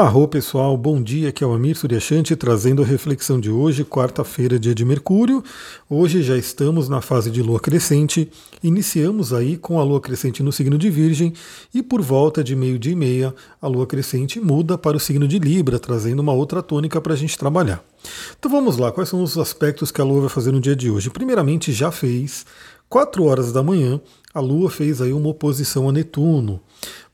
Arro pessoal, bom dia, aqui é o Amir Suryashanti trazendo a reflexão de hoje, quarta-feira, dia de Mercúrio. Hoje já estamos na fase de Lua crescente, iniciamos aí com a Lua crescente no signo de Virgem e por volta de meio-dia e meia a Lua crescente muda para o signo de Libra, trazendo uma outra tônica para a gente trabalhar. Então vamos lá, quais são os aspectos que a Lua vai fazer no dia de hoje? Primeiramente, já fez 4 horas da manhã, a Lua fez aí uma oposição a Netuno.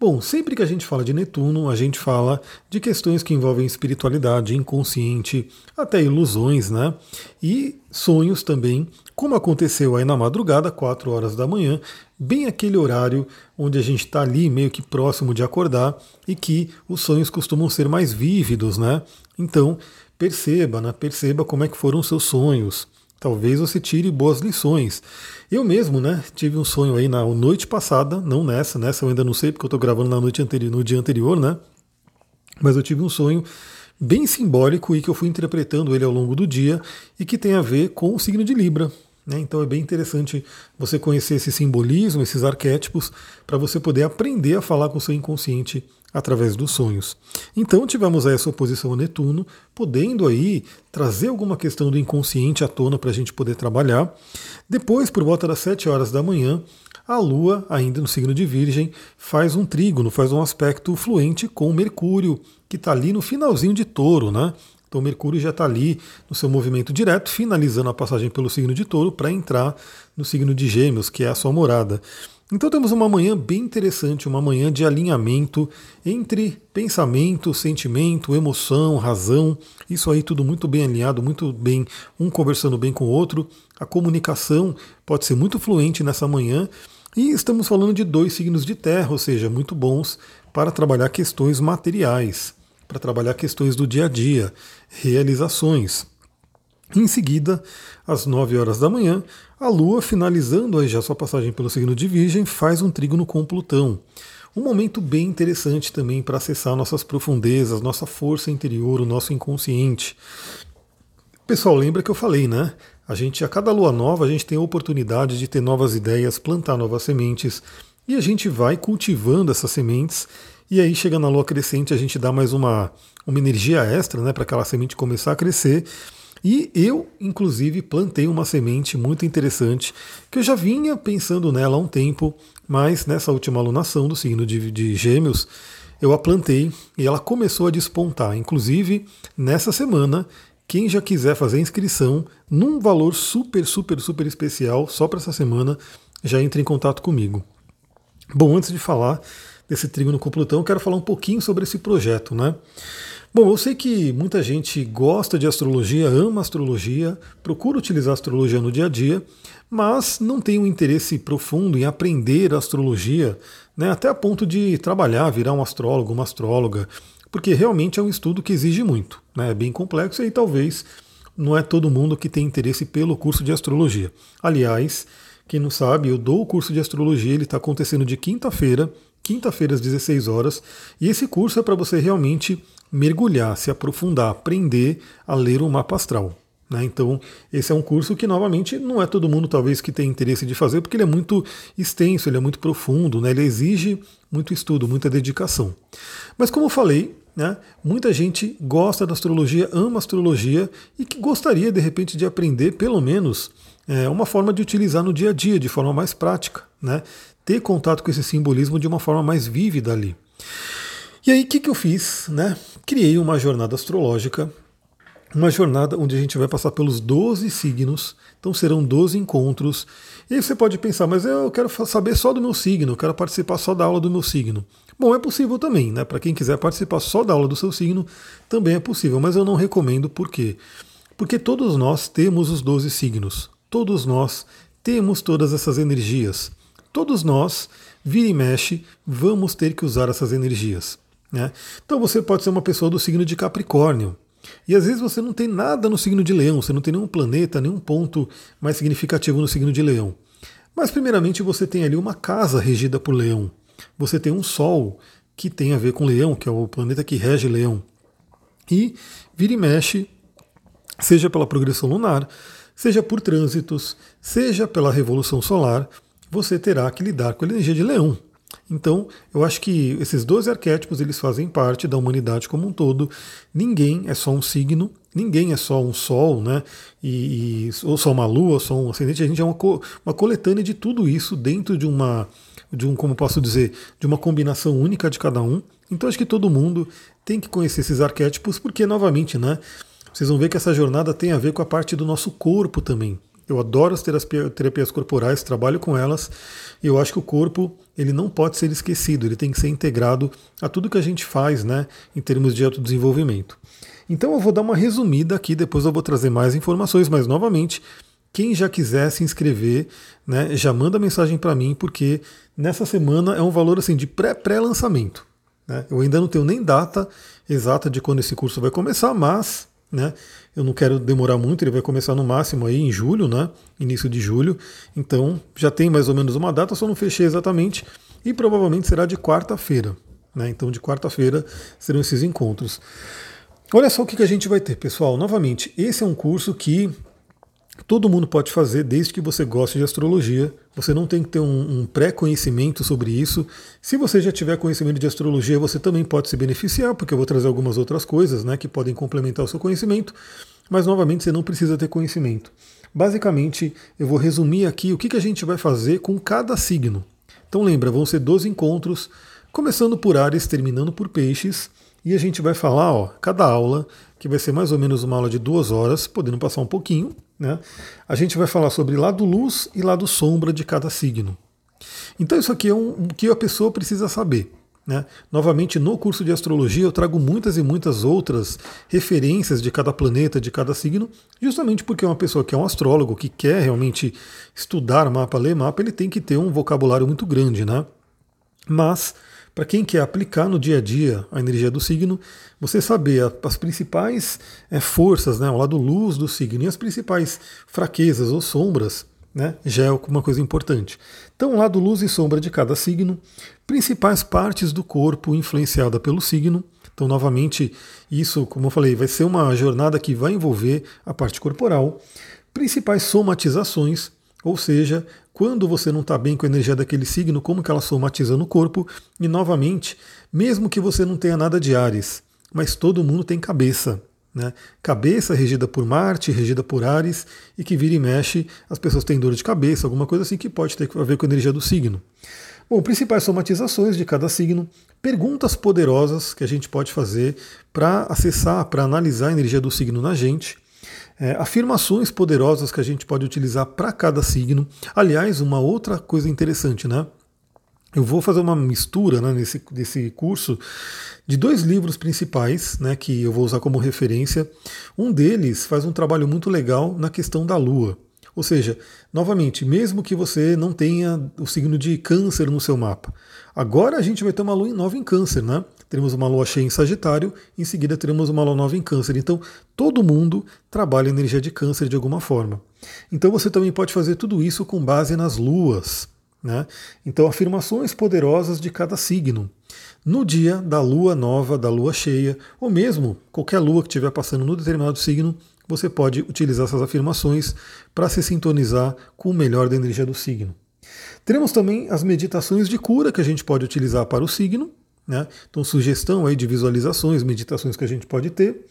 Bom, sempre que a gente fala de Netuno, a gente fala de questões que envolvem espiritualidade, inconsciente, até ilusões, né? E sonhos também, como aconteceu aí na madrugada, 4 horas da manhã, bem aquele horário onde a gente está ali meio que próximo de acordar e que os sonhos costumam ser mais vívidos, né? Então, perceba, né? Perceba como é que foram seus sonhos. Talvez você tire boas lições. Eu mesmo, né, tive um sonho aí na noite passada, não nessa, nessa eu ainda não sei porque eu estou gravando na noite anterior, no dia anterior, né? Mas eu tive um sonho bem simbólico e que eu fui interpretando ele ao longo do dia e que tem a ver com o signo de Libra. Né? Então é bem interessante você conhecer esse simbolismo, esses arquétipos, para você poder aprender a falar com o seu inconsciente através dos sonhos. Então tivemos essa oposição a Netuno, podendo aí trazer alguma questão do inconsciente à tona para a gente poder trabalhar. Depois, por volta das 7 horas da manhã, a Lua, ainda no signo de Virgem, faz um trígono, faz um aspecto fluente com Mercúrio, que está ali no finalzinho de touro, né? Então Mercúrio já está ali no seu movimento direto, finalizando a passagem pelo signo de touro para entrar no signo de Gêmeos, que é a sua morada. Então temos uma manhã bem interessante, uma manhã de alinhamento entre pensamento, sentimento, emoção, razão. Isso aí tudo muito bem alinhado, muito bem, um conversando bem com o outro. A comunicação pode ser muito fluente nessa manhã. E estamos falando de dois signos de terra, ou seja, muito bons para trabalhar questões materiais, para trabalhar questões do dia a dia, realizações. Em seguida, às 9 horas da manhã, a Lua, finalizando aí já sua passagem pelo signo de Virgem, faz um trígono com Plutão. Um momento bem interessante também para acessar nossas profundezas, nossa força interior, o nosso inconsciente. Pessoal, lembra que eu falei, né? A gente, a cada lua nova, a gente tem a oportunidade de ter novas ideias, plantar novas sementes, e a gente vai cultivando essas sementes, e aí chega na lua crescente, a gente dá mais uma, uma energia extra, né, para aquela semente começar a crescer. E eu, inclusive, plantei uma semente muito interessante que eu já vinha pensando nela há um tempo, mas nessa última alunação do signo de, de Gêmeos, eu a plantei e ela começou a despontar. Inclusive, nessa semana, quem já quiser fazer inscrição num valor super, super, super especial, só para essa semana, já entre em contato comigo. Bom, antes de falar desse trígono com Plutão, quero falar um pouquinho sobre esse projeto, né? Bom, eu sei que muita gente gosta de astrologia, ama astrologia, procura utilizar astrologia no dia a dia, mas não tem um interesse profundo em aprender astrologia, né, até a ponto de trabalhar, virar um astrólogo, uma astróloga, porque realmente é um estudo que exige muito, né, é bem complexo e talvez não é todo mundo que tem interesse pelo curso de astrologia. Aliás, quem não sabe, eu dou o curso de astrologia, ele está acontecendo de quinta-feira, quinta-feira às 16 horas, e esse curso é para você realmente mergulhar, se aprofundar, aprender a ler o mapa astral. Né? Então, esse é um curso que, novamente, não é todo mundo, talvez, que tem interesse de fazer, porque ele é muito extenso, ele é muito profundo, né? ele exige muito estudo, muita dedicação. Mas, como eu falei, né, muita gente gosta da astrologia, ama astrologia e que gostaria, de repente, de aprender, pelo menos, é, uma forma de utilizar no dia a dia, de forma mais prática, né? Ter contato com esse simbolismo de uma forma mais vívida ali. E aí, o que, que eu fiz? Né? Criei uma jornada astrológica, uma jornada onde a gente vai passar pelos 12 signos, então serão 12 encontros. E aí você pode pensar, mas eu quero saber só do meu signo, eu quero participar só da aula do meu signo. Bom, é possível também, né? Para quem quiser participar só da aula do seu signo, também é possível, mas eu não recomendo por quê? Porque todos nós temos os 12 signos, todos nós temos todas essas energias, todos nós, vira e mexe, vamos ter que usar essas energias. Né? Então você pode ser uma pessoa do signo de Capricórnio. E às vezes você não tem nada no signo de Leão, você não tem nenhum planeta, nenhum ponto mais significativo no signo de Leão. Mas primeiramente você tem ali uma casa regida por Leão. Você tem um Sol que tem a ver com Leão, que é o planeta que rege Leão. E vira e mexe, seja pela progressão lunar, seja por trânsitos, seja pela revolução solar, você terá que lidar com a energia de Leão. Então, eu acho que esses 12 arquétipos eles fazem parte da humanidade como um todo. Ninguém é só um signo, ninguém é só um sol, né? E, e ou só uma lua, ou só um ascendente. A gente é uma, co, uma coletânea de tudo isso dentro de uma, de um, como posso dizer, de uma combinação única de cada um. Então, acho que todo mundo tem que conhecer esses arquétipos, porque novamente, né? Vocês vão ver que essa jornada tem a ver com a parte do nosso corpo também. Eu adoro as terapias corporais, trabalho com elas, e eu acho que o corpo ele não pode ser esquecido, ele tem que ser integrado a tudo que a gente faz, né, em termos de autodesenvolvimento. Então eu vou dar uma resumida aqui, depois eu vou trazer mais informações, mas novamente, quem já quiser se inscrever, né, já manda mensagem para mim, porque nessa semana é um valor assim de pré-lançamento. Pré né? Eu ainda não tenho nem data exata de quando esse curso vai começar, mas né? Eu não quero demorar muito, ele vai começar no máximo aí em julho, né? Início de julho. Então já tem mais ou menos uma data, só não fechei exatamente. E provavelmente será de quarta-feira. Né? Então de quarta-feira serão esses encontros. Olha só o que a gente vai ter, pessoal. Novamente, esse é um curso que todo mundo pode fazer desde que você goste de astrologia. Você não tem que ter um, um pré-conhecimento sobre isso. Se você já tiver conhecimento de astrologia, você também pode se beneficiar, porque eu vou trazer algumas outras coisas né, que podem complementar o seu conhecimento. Mas, novamente, você não precisa ter conhecimento. Basicamente, eu vou resumir aqui o que, que a gente vai fazer com cada signo. Então, lembra, vão ser 12 encontros, começando por Ares, terminando por Peixes. E a gente vai falar, ó, cada aula, que vai ser mais ou menos uma aula de duas horas, podendo passar um pouquinho, né? A gente vai falar sobre lado luz e lado sombra de cada signo. Então isso aqui é um, que a pessoa precisa saber. Né? Novamente, no curso de astrologia, eu trago muitas e muitas outras referências de cada planeta, de cada signo, justamente porque uma pessoa que é um astrólogo, que quer realmente estudar mapa, ler mapa, ele tem que ter um vocabulário muito grande. Né? Mas para quem quer aplicar no dia a dia a energia do signo, você saber as principais é, forças, né, o lado luz do signo e as principais fraquezas ou sombras, né, já é uma coisa importante. Então, lado luz e sombra de cada signo, principais partes do corpo influenciada pelo signo. Então, novamente, isso, como eu falei, vai ser uma jornada que vai envolver a parte corporal, principais somatizações, ou seja, quando você não está bem com a energia daquele signo, como que ela somatiza no corpo. E novamente, mesmo que você não tenha nada de Ares, mas todo mundo tem cabeça. Né? Cabeça regida por Marte, regida por Ares, e que vira e mexe, as pessoas têm dor de cabeça, alguma coisa assim que pode ter a ver com a energia do signo. Bom, principais somatizações de cada signo, perguntas poderosas que a gente pode fazer para acessar, para analisar a energia do signo na gente é, afirmações poderosas que a gente pode utilizar para cada signo. Aliás, uma outra coisa interessante, né? Eu vou fazer uma mistura né, nesse, nesse curso de dois livros principais, né, que eu vou usar como referência. Um deles faz um trabalho muito legal na questão da Lua. Ou seja, novamente, mesmo que você não tenha o signo de câncer no seu mapa, agora a gente vai ter uma lua nova em câncer, né? Teremos uma lua cheia em Sagitário, em seguida teremos uma lua nova em Câncer. Então, todo mundo trabalha energia de Câncer de alguma forma. Então, você também pode fazer tudo isso com base nas luas. Né? Então, afirmações poderosas de cada signo. No dia da lua nova, da lua cheia, ou mesmo qualquer lua que estiver passando no determinado signo, você pode utilizar essas afirmações para se sintonizar com o melhor da energia do signo. Teremos também as meditações de cura que a gente pode utilizar para o signo, né? Então, sugestão aí de visualizações, meditações que a gente pode ter.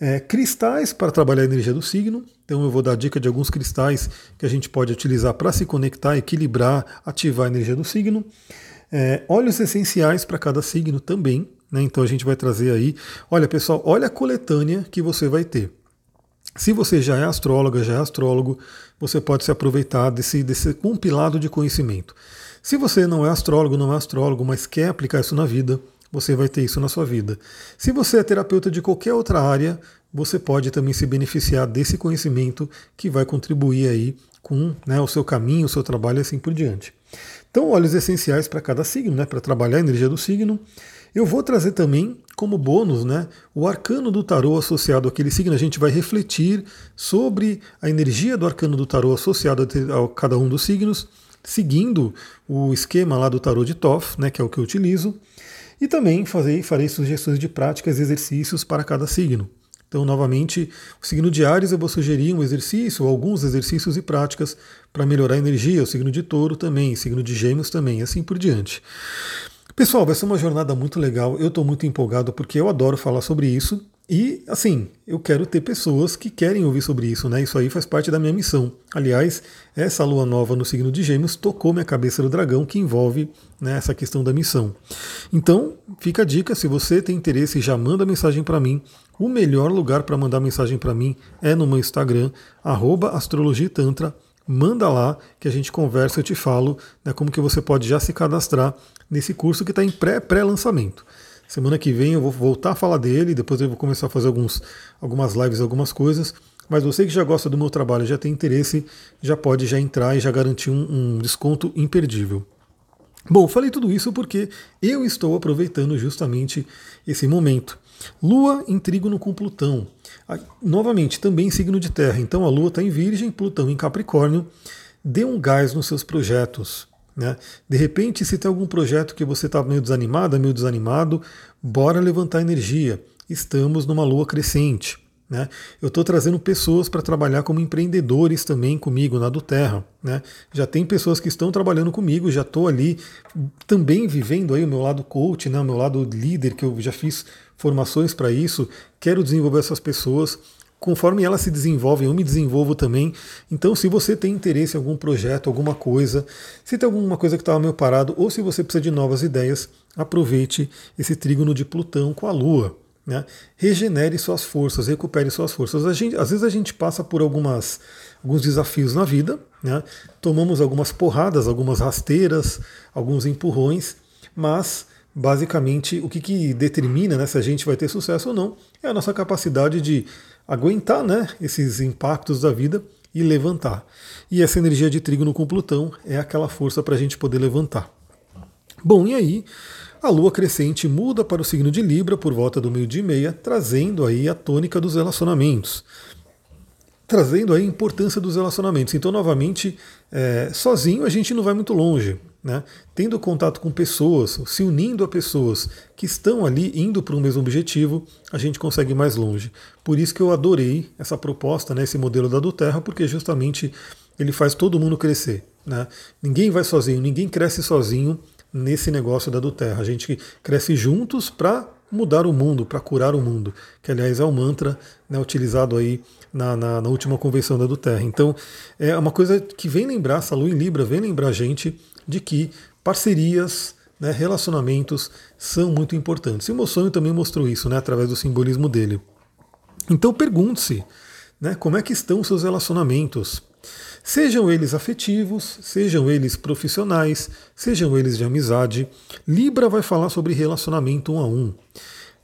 É, cristais para trabalhar a energia do signo. Então, eu vou dar dica de alguns cristais que a gente pode utilizar para se conectar, equilibrar, ativar a energia do signo. É, óleos essenciais para cada signo também. Né? Então, a gente vai trazer aí. Olha, pessoal, olha a coletânea que você vai ter. Se você já é astróloga, já é astrólogo, você pode se aproveitar desse, desse compilado de conhecimento. Se você não é astrólogo, não é astrólogo, mas quer aplicar isso na vida, você vai ter isso na sua vida. Se você é terapeuta de qualquer outra área, você pode também se beneficiar desse conhecimento que vai contribuir aí com né, o seu caminho, o seu trabalho e assim por diante. Então, óleos essenciais para cada signo, né, para trabalhar a energia do signo. Eu vou trazer também, como bônus, né, o arcano do tarô associado àquele signo. A gente vai refletir sobre a energia do arcano do tarô associado a cada um dos signos seguindo o esquema lá do tarot de Toff, né, que é o que eu utilizo, e também farei, farei sugestões de práticas e exercícios para cada signo. Então, novamente, o signo de Ares eu vou sugerir um exercício, alguns exercícios e práticas para melhorar a energia, o signo de Touro também, signo de Gêmeos também, assim por diante. Pessoal, vai ser uma jornada muito legal. Eu estou muito empolgado porque eu adoro falar sobre isso. E, assim, eu quero ter pessoas que querem ouvir sobre isso, né? Isso aí faz parte da minha missão. Aliás, essa lua nova no signo de Gêmeos tocou minha cabeça do dragão, que envolve né, essa questão da missão. Então, fica a dica: se você tem interesse, já manda mensagem para mim. O melhor lugar para mandar mensagem para mim é no meu Instagram, astrologitantra. Manda lá que a gente conversa, eu te falo né, como que você pode já se cadastrar nesse curso que está em pré-lançamento. -pré Semana que vem eu vou voltar a falar dele, depois eu vou começar a fazer alguns, algumas lives, algumas coisas. Mas você que já gosta do meu trabalho, já tem interesse, já pode já entrar e já garantir um, um desconto imperdível. Bom, falei tudo isso porque eu estou aproveitando justamente esse momento. Lua em trígono com Plutão. Novamente, também signo de terra. Então a Lua está em Virgem, Plutão em Capricórnio. Dê um gás nos seus projetos. Né? De repente, se tem algum projeto que você está meio desanimado, meio desanimado, bora levantar energia. Estamos numa lua crescente. Né? Eu estou trazendo pessoas para trabalhar como empreendedores também comigo na do Terra. Né? Já tem pessoas que estão trabalhando comigo, já estou ali também vivendo aí o meu lado coach, né? o meu lado líder, que eu já fiz formações para isso. Quero desenvolver essas pessoas conforme elas se desenvolvem, eu me desenvolvo também. Então, se você tem interesse em algum projeto, alguma coisa, se tem alguma coisa que estava meio parado, ou se você precisa de novas ideias, aproveite esse trígono de Plutão com a Lua. Né? Regenere suas forças, recupere suas forças. Gente, às vezes a gente passa por algumas, alguns desafios na vida, né? tomamos algumas porradas, algumas rasteiras, alguns empurrões, mas basicamente o que, que determina né, se a gente vai ter sucesso ou não é a nossa capacidade de aguentar né, esses impactos da vida e levantar. E essa energia de trígono com Plutão é aquela força para a gente poder levantar. Bom, e aí a lua crescente muda para o signo de Libra por volta do meio-dia e meia, trazendo aí a tônica dos relacionamentos trazendo a importância dos relacionamentos. Então, novamente, é, sozinho a gente não vai muito longe. Né? Tendo contato com pessoas, se unindo a pessoas que estão ali indo para o mesmo objetivo, a gente consegue ir mais longe. Por isso que eu adorei essa proposta, né, esse modelo da do Terra, porque justamente ele faz todo mundo crescer. Né? Ninguém vai sozinho, ninguém cresce sozinho nesse negócio da do Terra. A gente cresce juntos para mudar o mundo, para curar o mundo, que aliás é o mantra né, utilizado aí na, na, na, última convenção da do Terra. Então é uma coisa que vem lembrar, essa lua em Libra vem lembrar a gente de que parcerias, né, relacionamentos são muito importantes. E o meu sonho também mostrou isso, né, através do simbolismo dele. Então pergunte-se, né, como é que estão os seus relacionamentos? Sejam eles afetivos, sejam eles profissionais, sejam eles de amizade. Libra vai falar sobre relacionamento um a um.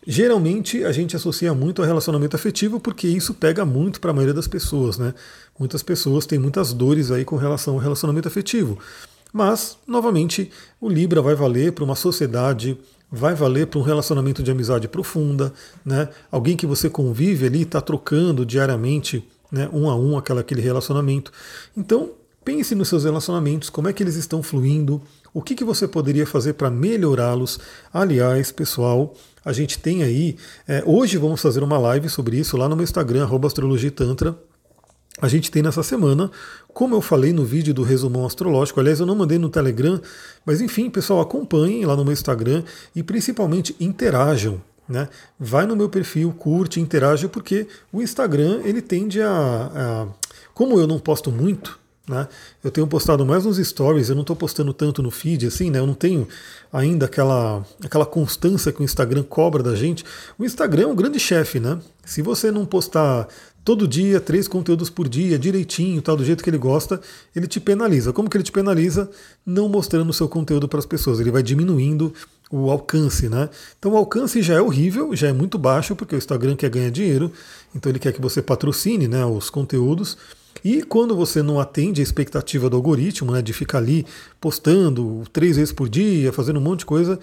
Geralmente a gente associa muito a relacionamento afetivo porque isso pega muito para a maioria das pessoas, né? Muitas pessoas têm muitas dores aí com relação ao relacionamento afetivo. Mas, novamente, o Libra vai valer para uma sociedade, vai valer para um relacionamento de amizade profunda, né? Alguém que você convive ali, está trocando diariamente, né, um a um, aquela, aquele relacionamento. Então, pense nos seus relacionamentos, como é que eles estão fluindo, o que, que você poderia fazer para melhorá-los. Aliás, pessoal, a gente tem aí. É, hoje vamos fazer uma live sobre isso lá no meu Instagram, astrologitantra. A gente tem nessa semana, como eu falei no vídeo do resumão astrológico, aliás, eu não mandei no Telegram, mas enfim, pessoal, acompanhem lá no meu Instagram e principalmente interajam. Né? Vai no meu perfil, curte, interage, porque o Instagram ele tende a, a como eu não posto muito, né? Eu tenho postado mais nos stories, eu não estou postando tanto no feed, assim, né? Eu não tenho ainda aquela, aquela constância que o Instagram cobra da gente. O Instagram é um grande chefe, né? Se você não postar todo dia, três conteúdos por dia, direitinho, tal, do jeito que ele gosta, ele te penaliza. Como que ele te penaliza? Não mostrando o seu conteúdo para as pessoas. Ele vai diminuindo o alcance, né? Então o alcance já é horrível, já é muito baixo, porque o Instagram quer ganhar dinheiro, então ele quer que você patrocine né, os conteúdos. E quando você não atende a expectativa do algoritmo, né, de ficar ali postando três vezes por dia, fazendo um monte de coisa,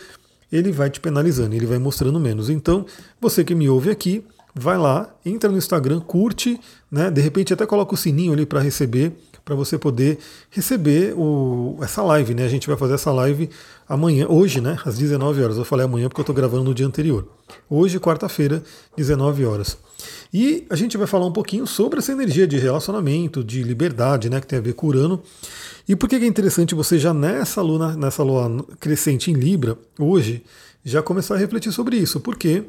ele vai te penalizando, ele vai mostrando menos. Então, você que me ouve aqui, vai lá, entra no Instagram, curte, né, de repente até coloca o sininho ali para receber, para você poder receber o, essa live. Né? A gente vai fazer essa live amanhã, hoje, né, às 19 horas. Eu falei amanhã porque eu estou gravando no dia anterior. Hoje, quarta-feira, 19 horas. E a gente vai falar um pouquinho sobre essa energia de relacionamento, de liberdade, né, que tem a ver com Urano. E por que é interessante você já nessa lua, nessa lua crescente em Libra, hoje, já começar a refletir sobre isso? Porque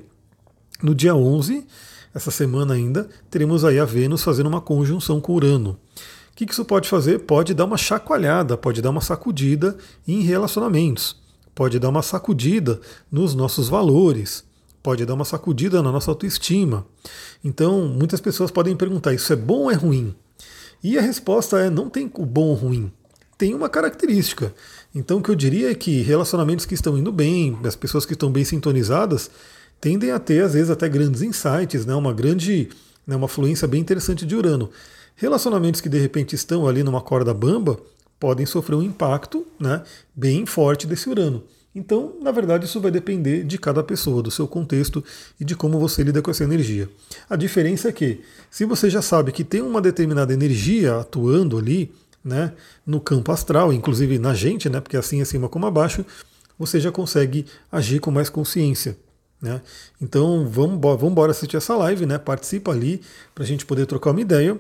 no dia 11, essa semana ainda, teremos aí a Vênus fazendo uma conjunção com Urano. O que isso pode fazer? Pode dar uma chacoalhada, pode dar uma sacudida em relacionamentos, pode dar uma sacudida nos nossos valores, pode dar uma sacudida na nossa autoestima. Então, muitas pessoas podem perguntar: isso é bom ou é ruim? E a resposta é: não tem o bom ou ruim. Tem uma característica. Então, o que eu diria é que relacionamentos que estão indo bem, as pessoas que estão bem sintonizadas, tendem a ter, às vezes, até grandes insights, né? uma grande, né? uma fluência bem interessante de Urano. Relacionamentos que de repente estão ali numa corda bamba podem sofrer um impacto né? bem forte desse Urano. Então, na verdade, isso vai depender de cada pessoa, do seu contexto e de como você lida com essa energia. A diferença é que, se você já sabe que tem uma determinada energia atuando ali, né, no campo astral, inclusive na gente, né, porque assim acima como abaixo, você já consegue agir com mais consciência. Né? Então vamos, vamos embora assistir essa live, né? participa ali para a gente poder trocar uma ideia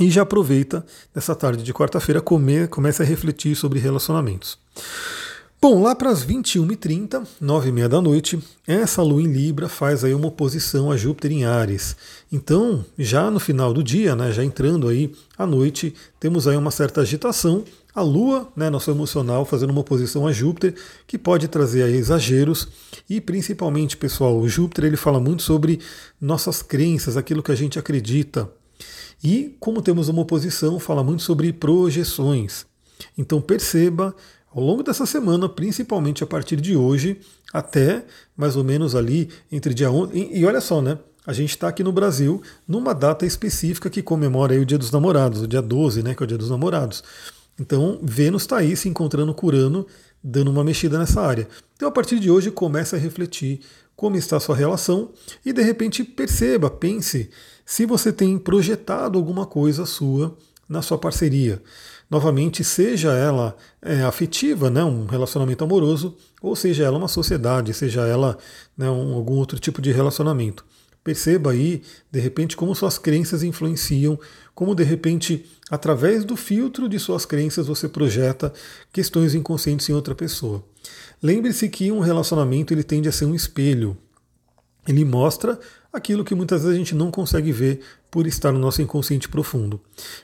e já aproveita nessa tarde de quarta-feira, comece a refletir sobre relacionamentos. Bom, lá para as 21h30, 9h30 da noite, essa lua em Libra faz aí uma oposição a Júpiter em Ares. Então, já no final do dia, né, já entrando aí à noite, temos aí uma certa agitação. A Lua, né, nosso emocional, fazendo uma oposição a Júpiter, que pode trazer aí exageros. E principalmente, pessoal, o Júpiter ele fala muito sobre nossas crenças, aquilo que a gente acredita. E como temos uma oposição, fala muito sobre projeções. Então perceba ao longo dessa semana, principalmente a partir de hoje, até mais ou menos ali entre dia 11. E, olha só, né? A gente está aqui no Brasil numa data específica que comemora o Dia dos Namorados, o dia 12, né? Que é o Dia dos Namorados. Então, Vênus está aí se encontrando com Urano, dando uma mexida nessa área. Então, a partir de hoje, comece a refletir como está a sua relação e, de repente, perceba, pense se você tem projetado alguma coisa sua na sua parceria novamente, seja ela é, afetiva, né, um relacionamento amoroso, ou seja ela uma sociedade, seja ela né, um, algum outro tipo de relacionamento. Perceba aí, de repente, como suas crenças influenciam, como de repente, através do filtro de suas crenças, você projeta questões inconscientes em outra pessoa. Lembre-se que um relacionamento ele tende a ser um espelho. Ele mostra aquilo que muitas vezes a gente não consegue ver por estar no nosso inconsciente profundo.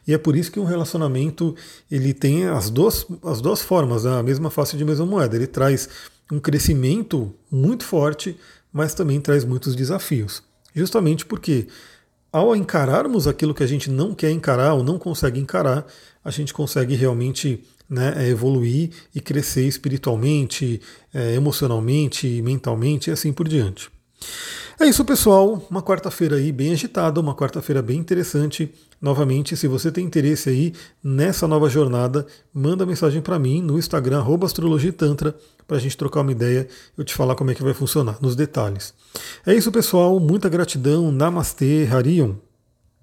E é por isso que um relacionamento ele tem as duas, as duas formas, né? a mesma face de mesma moeda. Ele traz um crescimento muito forte, mas também traz muitos desafios. Justamente porque ao encararmos aquilo que a gente não quer encarar ou não consegue encarar, a gente consegue realmente né, evoluir e crescer espiritualmente, é, emocionalmente, mentalmente e assim por diante. É isso, pessoal. Uma quarta-feira aí bem agitada, uma quarta-feira bem interessante. Novamente, se você tem interesse aí nessa nova jornada, manda mensagem para mim no Instagram @astrologitantra para a gente trocar uma ideia, eu te falar como é que vai funcionar nos detalhes. É isso, pessoal. Muita gratidão. Namastê, Harion.